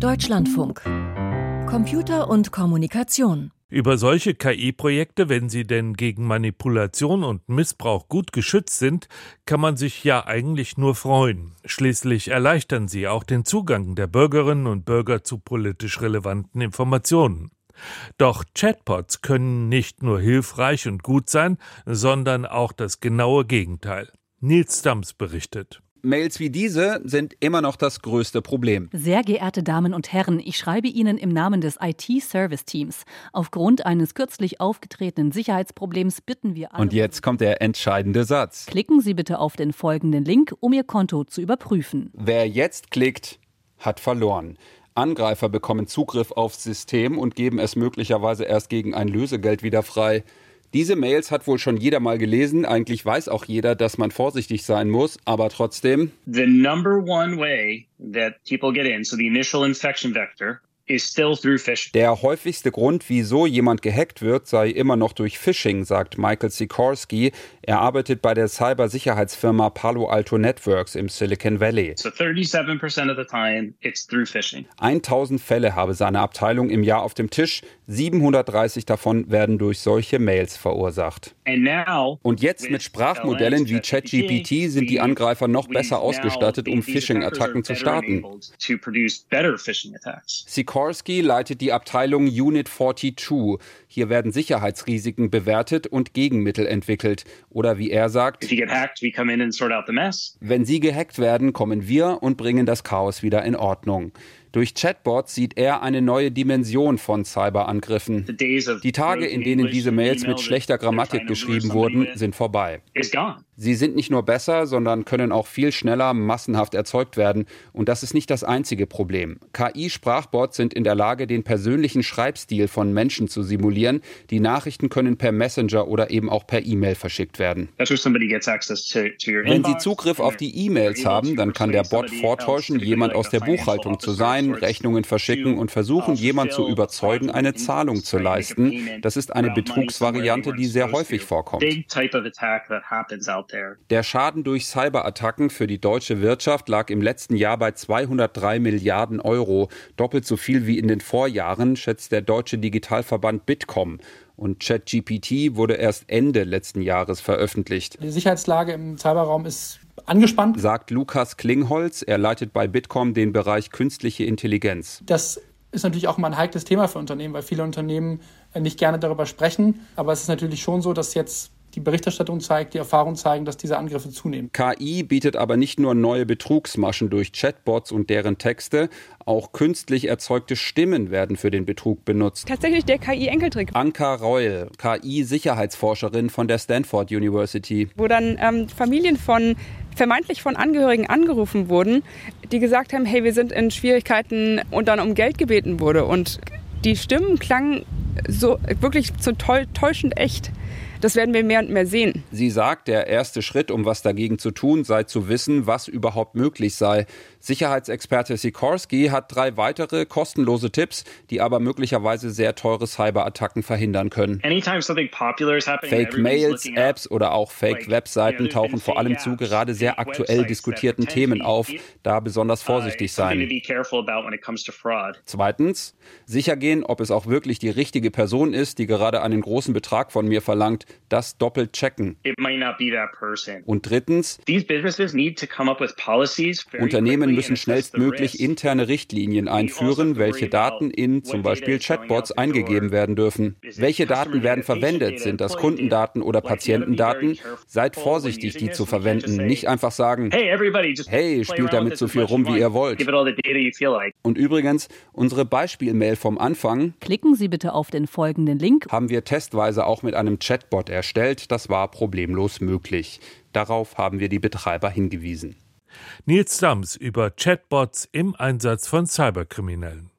Deutschlandfunk. Computer und Kommunikation. Über solche KI-Projekte, wenn sie denn gegen Manipulation und Missbrauch gut geschützt sind, kann man sich ja eigentlich nur freuen. Schließlich erleichtern sie auch den Zugang der Bürgerinnen und Bürger zu politisch relevanten Informationen. Doch Chatbots können nicht nur hilfreich und gut sein, sondern auch das genaue Gegenteil. Nils Dams berichtet. Mails wie diese sind immer noch das größte Problem. Sehr geehrte Damen und Herren, ich schreibe Ihnen im Namen des IT-Service-Teams. Aufgrund eines kürzlich aufgetretenen Sicherheitsproblems bitten wir alle. Und jetzt kommt der entscheidende Satz. Klicken Sie bitte auf den folgenden Link, um Ihr Konto zu überprüfen. Wer jetzt klickt, hat verloren. Angreifer bekommen Zugriff aufs System und geben es möglicherweise erst gegen ein Lösegeld wieder frei. Diese Mails hat wohl schon jeder mal gelesen. Eigentlich weiß auch jeder, dass man vorsichtig sein muss, aber trotzdem. The number one way that people get in, so the initial infection vector, der häufigste Grund, wieso jemand gehackt wird, sei immer noch durch Phishing, sagt Michael Sikorsky. Er arbeitet bei der Cybersicherheitsfirma Palo Alto Networks im Silicon Valley. So 37% of the time it's through phishing. 1000 Fälle habe seine Abteilung im Jahr auf dem Tisch. 730 davon werden durch solche Mails verursacht. Und jetzt mit Sprachmodellen wie ChatGPT sind die Angreifer noch besser ausgestattet, um Phishing-Attacken zu starten. Sikorsky leitet die Abteilung Unit 42. Hier werden Sicherheitsrisiken bewertet und Gegenmittel entwickelt. Oder wie er sagt, wenn Sie gehackt werden, kommen wir und bringen das Chaos wieder in Ordnung. Durch Chatbots sieht er eine neue Dimension von Cyberangriffen. Die Tage, in denen diese Mails mit schlechter Grammatik geschrieben wurden, sind vorbei. Sie sind nicht nur besser, sondern können auch viel schneller massenhaft erzeugt werden. Und das ist nicht das einzige Problem. KI-Sprachbots sind in der Lage, den persönlichen Schreibstil von Menschen zu simulieren. Die Nachrichten können per Messenger oder eben auch per E-Mail verschickt werden. Wenn Sie Zugriff auf die E-Mails haben, dann kann der Bot vortäuschen, jemand aus der Buchhaltung zu sein ein, Rechnungen verschicken und versuchen, jemanden zu überzeugen, eine Zahlung zu leisten. Das ist eine Betrugsvariante, die sehr häufig vorkommt. Der Schaden durch Cyberattacken für die deutsche Wirtschaft lag im letzten Jahr bei 203 Milliarden Euro, doppelt so viel wie in den Vorjahren, schätzt der deutsche Digitalverband Bitkom. Und ChatGPT wurde erst Ende letzten Jahres veröffentlicht. Die Sicherheitslage im Cyberraum ist angespannt. Sagt Lukas Klingholz. Er leitet bei Bitkom den Bereich künstliche Intelligenz. Das ist natürlich auch mal ein heikles Thema für Unternehmen, weil viele Unternehmen nicht gerne darüber sprechen. Aber es ist natürlich schon so, dass jetzt die Berichterstattung zeigt, die Erfahrungen zeigen, dass diese Angriffe zunehmen. KI bietet aber nicht nur neue Betrugsmaschen durch Chatbots und deren Texte, auch künstlich erzeugte Stimmen werden für den Betrug benutzt. Tatsächlich der KI-Enkeltrick. Anka Reul, KI-Sicherheitsforscherin von der Stanford University. Wo dann ähm, Familien von vermeintlich von Angehörigen angerufen wurden, die gesagt haben, hey, wir sind in Schwierigkeiten und dann um Geld gebeten wurde. Und die Stimmen klangen so wirklich so täuschend echt. Das werden wir mehr und mehr sehen. Sie sagt, der erste Schritt, um was dagegen zu tun, sei zu wissen, was überhaupt möglich sei. Sicherheitsexperte Sikorsky hat drei weitere kostenlose Tipps, die aber möglicherweise sehr teure Cyberattacken verhindern können. Fake Mails, Apps oder auch Fake Webseiten tauchen vor allem zu gerade sehr aktuell diskutierten Themen auf, da besonders uh, vorsichtig sein. Zweitens, sicher gehen, ob es auch wirklich die richtige Person ist, die gerade einen großen Betrag von mir verlangt das doppelt checken. Und drittens, Unternehmen müssen schnellstmöglich interne Richtlinien einführen, welche Daten in zum Beispiel Chatbots eingegeben werden dürfen. Welche Daten werden verwendet? Sind das Kundendaten oder Patientendaten? Seid vorsichtig, die zu verwenden. Nicht einfach sagen, hey, spielt damit so viel rum, wie ihr wollt. Und übrigens, unsere Beispielmail vom Anfang, klicken Sie bitte auf den folgenden Link, haben wir testweise auch mit einem Chatbot Chatbot erstellt. Das war problemlos möglich. Darauf haben wir die Betreiber hingewiesen. Nils Dams über Chatbots im Einsatz von Cyberkriminellen.